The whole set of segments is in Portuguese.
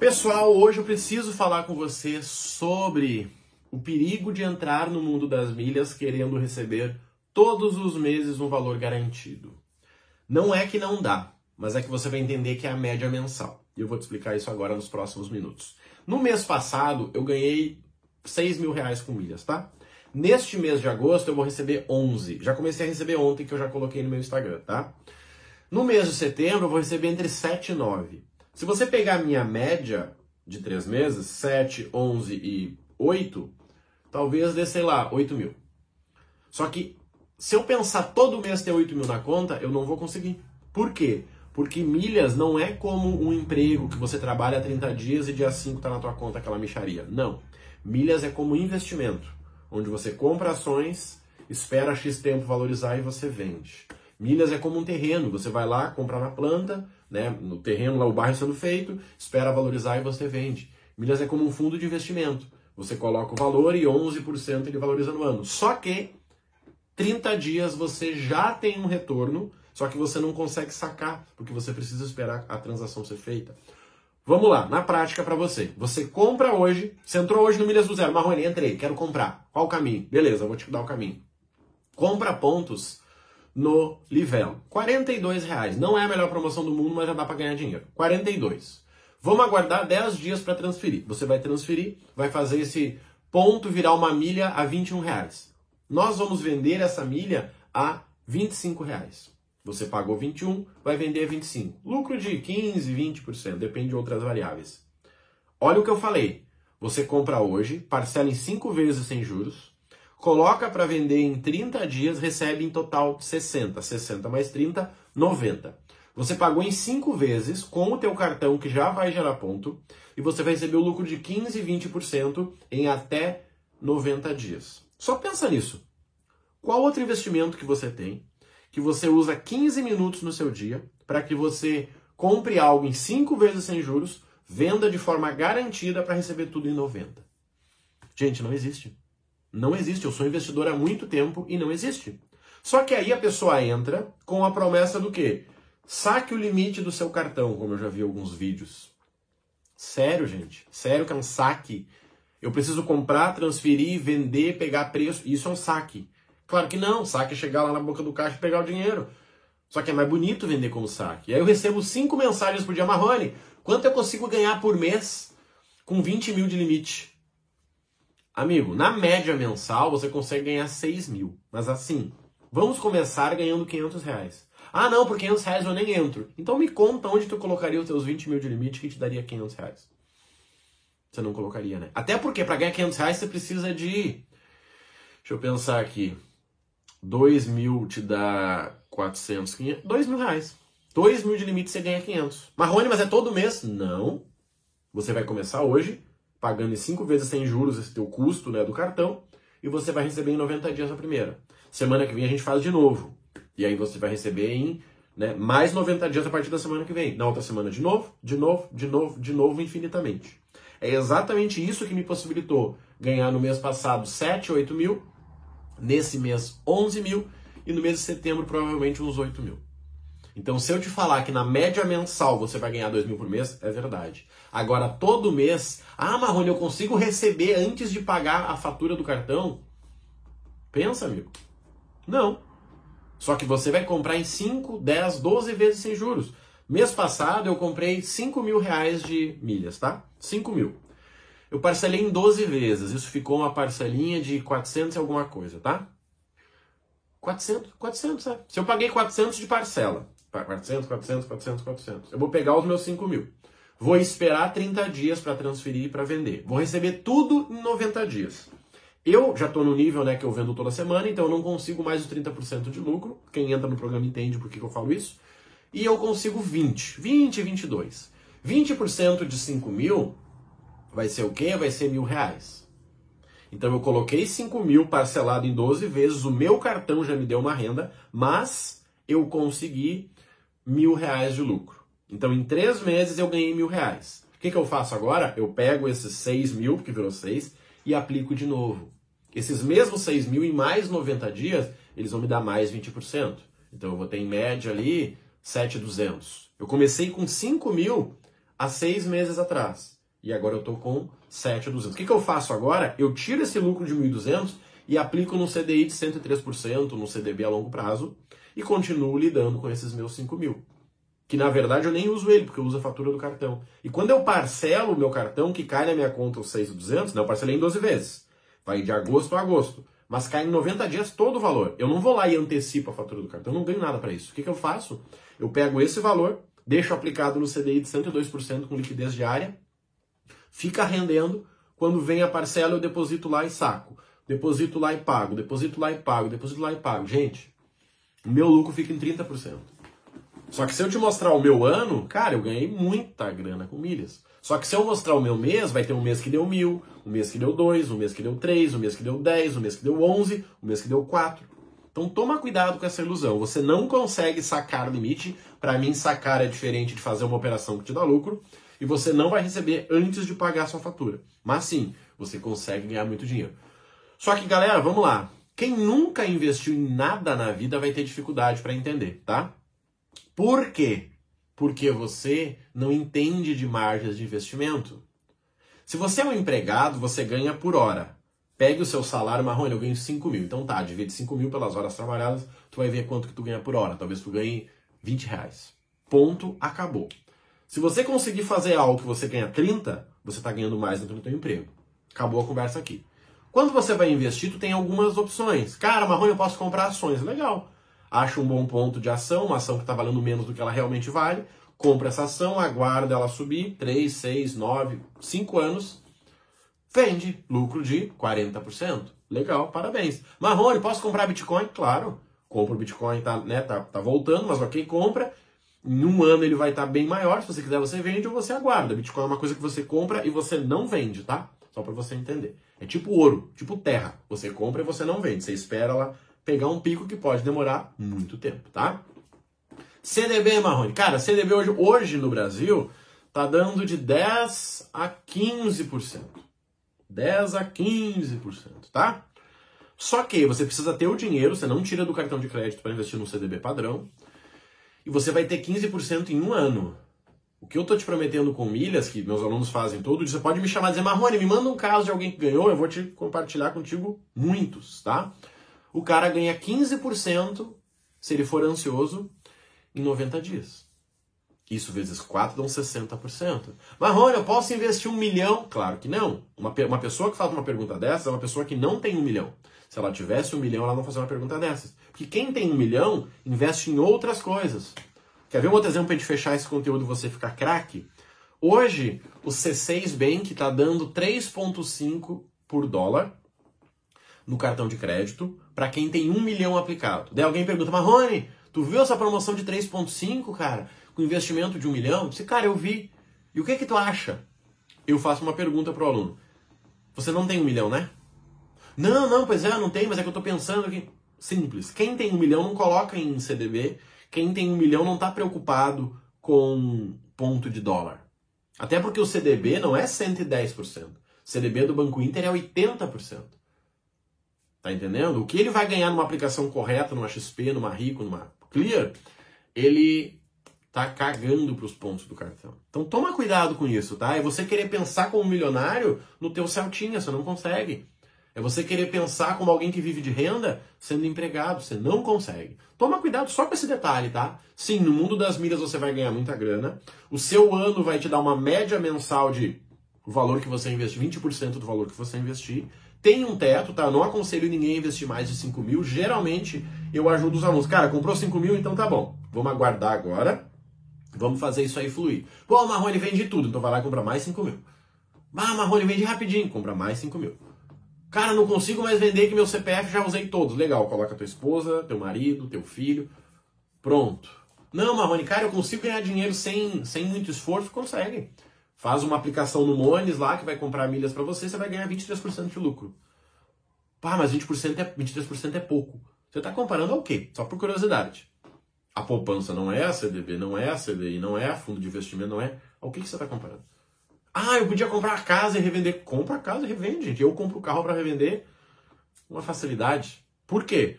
Pessoal, hoje eu preciso falar com você sobre o perigo de entrar no mundo das milhas querendo receber todos os meses um valor garantido. Não é que não dá, mas é que você vai entender que é a média mensal. E eu vou te explicar isso agora nos próximos minutos. No mês passado, eu ganhei 6 mil reais com milhas, tá? Neste mês de agosto, eu vou receber 11. Já comecei a receber ontem, que eu já coloquei no meu Instagram, tá? No mês de setembro, eu vou receber entre 7 e 9. Se você pegar a minha média de três meses, 7, 11 e 8, talvez dê, sei lá, 8 mil. Só que se eu pensar todo mês ter 8 mil na conta, eu não vou conseguir. Por quê? Porque milhas não é como um emprego que você trabalha 30 dias e dia 5 está na tua conta aquela micharia. Não. Milhas é como investimento, onde você compra ações, espera X tempo valorizar e você vende. Milhas é como um terreno, você vai lá comprar na planta, né, no terreno, lá o bairro sendo feito, espera valorizar e você vende. Milhas é como um fundo de investimento. Você coloca o valor e 11% ele valoriza no ano. Só que 30 dias você já tem um retorno, só que você não consegue sacar, porque você precisa esperar a transação ser feita. Vamos lá, na prática para você. Você compra hoje, você entrou hoje no Milhas do Zero, Marrone, entrei, quero comprar. Qual o caminho? Beleza, vou te dar o caminho. Compra pontos no Livelo. 42 reais. Não é a melhor promoção do mundo, mas já dá para ganhar dinheiro. 42. Vamos aguardar 10 dias para transferir. Você vai transferir, vai fazer esse ponto virar uma milha a 21 reais. Nós vamos vender essa milha a 25 reais. Você pagou 21, vai vender a 25. Lucro de 15, 20%, depende de outras variáveis. Olha o que eu falei. Você compra hoje, parcela em 5 vezes sem juros, coloca para vender em 30 dias, recebe em total 60. 60 mais 30, 90. Você pagou em 5 vezes com o teu cartão que já vai gerar ponto e você vai receber o lucro de 15, 20% em até 90 dias. Só pensa nisso. Qual outro investimento que você tem que você usa 15 minutos no seu dia para que você compre algo em 5 vezes sem juros, venda de forma garantida para receber tudo em 90? Gente, não existe. Não existe. Eu sou investidor há muito tempo e não existe. Só que aí a pessoa entra com a promessa do quê? Saque o limite do seu cartão, como eu já vi alguns vídeos. Sério, gente. Sério que é um saque. Eu preciso comprar, transferir, vender, pegar preço. Isso é um saque. Claro que não. Saque é chegar lá na boca do caixa e pegar o dinheiro. Só que é mais bonito vender como saque. E aí eu recebo cinco mensagens por dia. Marrone, quanto eu consigo ganhar por mês com 20 mil de limite? Amigo, na média mensal você consegue ganhar 6 mil. Mas assim, vamos começar ganhando 500 reais. Ah, não, por 500 reais eu nem entro. Então me conta onde tu colocaria os teus 20 mil de limite que te daria 500 reais. Você não colocaria, né? Até porque para ganhar 500 reais você precisa de. Deixa eu pensar aqui. 2 mil te dá 400, 500. 2 mil reais. 2 mil de limite você ganha 500. Marrone, mas é todo mês? Não. Você vai começar hoje pagando em cinco vezes sem juros esse teu custo né, do cartão, e você vai receber em 90 dias a primeira. Semana que vem a gente faz de novo. E aí você vai receber em né, mais 90 dias a partir da semana que vem. Na outra semana de novo, de novo, de novo, de novo, infinitamente. É exatamente isso que me possibilitou ganhar no mês passado 7, 8 mil, nesse mês 11 mil, e no mês de setembro provavelmente uns 8 mil. Então, se eu te falar que na média mensal você vai ganhar 2 mil por mês, é verdade. Agora, todo mês, ah, Marrone, eu consigo receber antes de pagar a fatura do cartão? Pensa, amigo. Não. Só que você vai comprar em 5, 10, 12 vezes sem juros. Mês passado eu comprei 5 mil reais de milhas, tá? 5 mil. Eu parcelei em 12 vezes. Isso ficou uma parcelinha de 400 e alguma coisa, tá? 400, 400, é. Se eu paguei 400 de parcela, 400, 400, 400, 400. Eu vou pegar os meus 5 mil. Vou esperar 30 dias para transferir e para vender. Vou receber tudo em 90 dias. Eu já estou no nível né, que eu vendo toda semana, então eu não consigo mais os 30% de lucro. Quem entra no programa entende por que, que eu falo isso. E eu consigo 20, 20, 22. 20% de 5 mil vai ser o quê? Vai ser mil reais. Então eu coloquei 5 mil parcelado em 12 vezes, o meu cartão já me deu uma renda, mas eu consegui mil reais de lucro. Então, em três meses eu ganhei mil reais. O que, que eu faço agora? Eu pego esses seis mil, que virou seis, e aplico de novo. Esses mesmos seis mil em mais 90 dias, eles vão me dar mais 20%. Então, eu vou ter em média ali 7,200. Eu comecei com 5 mil há seis meses atrás. E agora eu estou com 7,200. O que, que eu faço agora? Eu tiro esse lucro de 1.200 e aplico no CDI de 103%, no CDB a longo prazo, e continuo lidando com esses meus 5 mil. Que na verdade eu nem uso ele, porque eu uso a fatura do cartão. E quando eu parcelo o meu cartão, que cai na minha conta os 6,200, né, eu parcelei em 12 vezes. Vai de agosto a agosto. Mas cai em 90 dias todo o valor. Eu não vou lá e antecipo a fatura do cartão, eu não ganho nada para isso. O que, que eu faço? Eu pego esse valor, deixo aplicado no CDI de 102% com liquidez diária, fica rendendo. Quando vem a parcela, eu deposito lá e saco. Deposito lá e pago, deposito lá e pago, deposito lá e pago. Gente, meu lucro fica em 30%. Só que se eu te mostrar o meu ano, cara, eu ganhei muita grana com milhas. Só que se eu mostrar o meu mês, vai ter um mês que deu mil, um mês que deu dois, um mês que deu três, um mês que deu dez, um mês que deu onze, um mês que deu quatro. Então toma cuidado com essa ilusão. Você não consegue sacar limite. Para mim, sacar é diferente de fazer uma operação que te dá lucro. E você não vai receber antes de pagar a sua fatura. Mas sim, você consegue ganhar muito dinheiro. Só que, galera, vamos lá. Quem nunca investiu em nada na vida vai ter dificuldade para entender, tá? Por quê? Porque você não entende de margens de investimento. Se você é um empregado, você ganha por hora. Pegue o seu salário, Marrone, eu ganho 5 mil. Então tá, divide 5 mil pelas horas trabalhadas, tu vai ver quanto que tu ganha por hora. Talvez tu ganhe 20 reais. Ponto, acabou. Se você conseguir fazer algo que você ganha 30, você está ganhando mais do que no teu emprego. Acabou a conversa aqui. Quando você vai investir, tu tem algumas opções. Cara, Marrone, eu posso comprar ações. Legal. Acha um bom ponto de ação, uma ação que está valendo menos do que ela realmente vale. Compra essa ação, aguarda ela subir 3, 6, 9, 5 anos Vende, lucro de 40%. Legal, parabéns. Marrone, posso comprar Bitcoin? Claro. Compra o Bitcoin, tá, né, tá, tá voltando, mas ok, compra. Em um ano ele vai estar tá bem maior. Se você quiser, você vende ou você aguarda. Bitcoin é uma coisa que você compra e você não vende, tá? Só para você entender. É tipo ouro, tipo terra. Você compra e você não vende. Você espera ela pegar um pico que pode demorar muito tempo, tá? CDB, Marrone. Cara, CDB hoje, hoje no Brasil tá dando de 10 a 15%. 10 a 15%, tá? Só que você precisa ter o dinheiro, você não tira do cartão de crédito para investir no CDB padrão, e você vai ter 15% em um ano. O que eu tô te prometendo com milhas, que meus alunos fazem todo dia, você pode me chamar e dizer, Marrone, me manda um caso de alguém que ganhou, eu vou te compartilhar contigo muitos, tá? O cara ganha 15% se ele for ansioso em 90 dias. Isso vezes 4 dá 60%. Marrone, eu posso investir um milhão? Claro que não. Uma, uma pessoa que faz uma pergunta dessas é uma pessoa que não tem um milhão. Se ela tivesse um milhão, ela não fazer uma pergunta dessas. Porque quem tem um milhão investe em outras coisas. Quer ver um outro exemplo para a gente fechar esse conteúdo e você ficar craque? Hoje, o C6 Bank está dando 3,5 por dólar no cartão de crédito para quem tem um milhão aplicado. Daí alguém pergunta, Marrone, tu viu essa promoção de 3,5, cara? com investimento de um milhão? Você, cara, eu vi. E o que que tu acha? Eu faço uma pergunta pro aluno. Você não tem um milhão, né? Não, não, pois é, não tem, mas é que eu tô pensando aqui. Simples. Quem tem um milhão não coloca em CDB. Quem tem um milhão não está preocupado com ponto de dólar. Até porque o CDB não é 110%. O CDB do Banco Inter é 80%. Tá entendendo? O que ele vai ganhar numa aplicação correta, numa XP, numa Rico, numa Clear, ele tá cagando para os pontos do cartão. Então toma cuidado com isso, tá? É você querer pensar como milionário no teu Celtinha, você não consegue. É você querer pensar como alguém que vive de renda sendo empregado, você não consegue. Toma cuidado só com esse detalhe, tá? Sim, no mundo das milhas você vai ganhar muita grana. O seu ano vai te dar uma média mensal de o valor que você investir, 20% do valor que você investir. Tem um teto, tá? Eu não aconselho ninguém a investir mais de 5 mil. Geralmente eu ajudo os alunos. Cara, comprou 5 mil, então tá bom. Vamos aguardar agora Vamos fazer isso aí fluir. Pô, o Marrone vende tudo, então vai lá e compra mais 5 mil. Ah, Marrone vende rapidinho, compra mais 5 mil. Cara, não consigo mais vender que meu CPF já usei todos. Legal, coloca tua esposa, teu marido, teu filho. Pronto. Não, Marrone, cara, eu consigo ganhar dinheiro sem, sem muito esforço? Consegue. Faz uma aplicação no Mones lá que vai comprar milhas para você, você vai ganhar 23% de lucro. Pá, mas 20% é, 23% é pouco. Você está comparando ao quê? Só por curiosidade. A poupança não é a CDB, não é a CDI, não é a fundo de investimento, não é. O que, que você está comparando? Ah, eu podia comprar a casa e revender. Compra a casa e revende, gente. Eu compro o carro para revender uma facilidade. Por quê?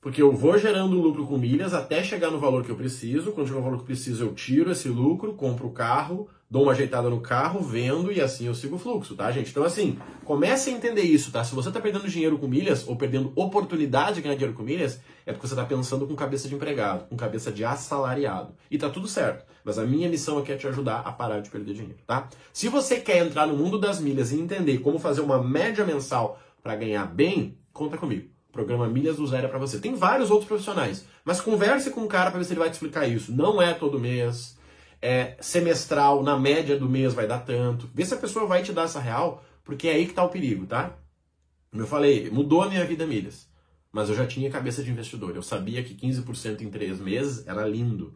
Porque eu vou gerando lucro com milhas até chegar no valor que eu preciso. Quando chegar no valor que eu preciso, eu tiro esse lucro, compro o carro, dou uma ajeitada no carro, vendo e assim eu sigo o fluxo, tá, gente? Então, assim, comece a entender isso, tá? Se você tá perdendo dinheiro com milhas ou perdendo oportunidade de ganhar dinheiro com milhas, é porque você tá pensando com cabeça de empregado, com cabeça de assalariado. E tá tudo certo. Mas a minha missão aqui é te ajudar a parar de perder dinheiro, tá? Se você quer entrar no mundo das milhas e entender como fazer uma média mensal para ganhar bem, conta comigo. Programa Milhas do Zero é para você. Tem vários outros profissionais, mas converse com um cara para ver se ele vai te explicar isso. Não é todo mês é, semestral, na média do mês vai dar tanto. Vê se a pessoa vai te dar essa real, porque é aí que está o perigo, tá? Como eu falei, mudou a minha vida milhas. Mas eu já tinha cabeça de investidor. Eu sabia que 15% em três meses era lindo.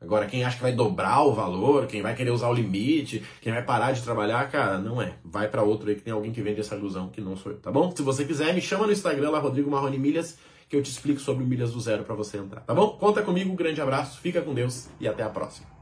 Agora, quem acha que vai dobrar o valor, quem vai querer usar o limite, quem vai parar de trabalhar, cara, não é. Vai para outro aí que tem alguém que vende essa ilusão, que não sou eu, tá bom? Se você quiser, me chama no Instagram lá, Rodrigo Marrone Milhas, que eu te explico sobre milhas do zero para você entrar, tá bom? Conta comigo, um grande abraço, fica com Deus e até a próxima.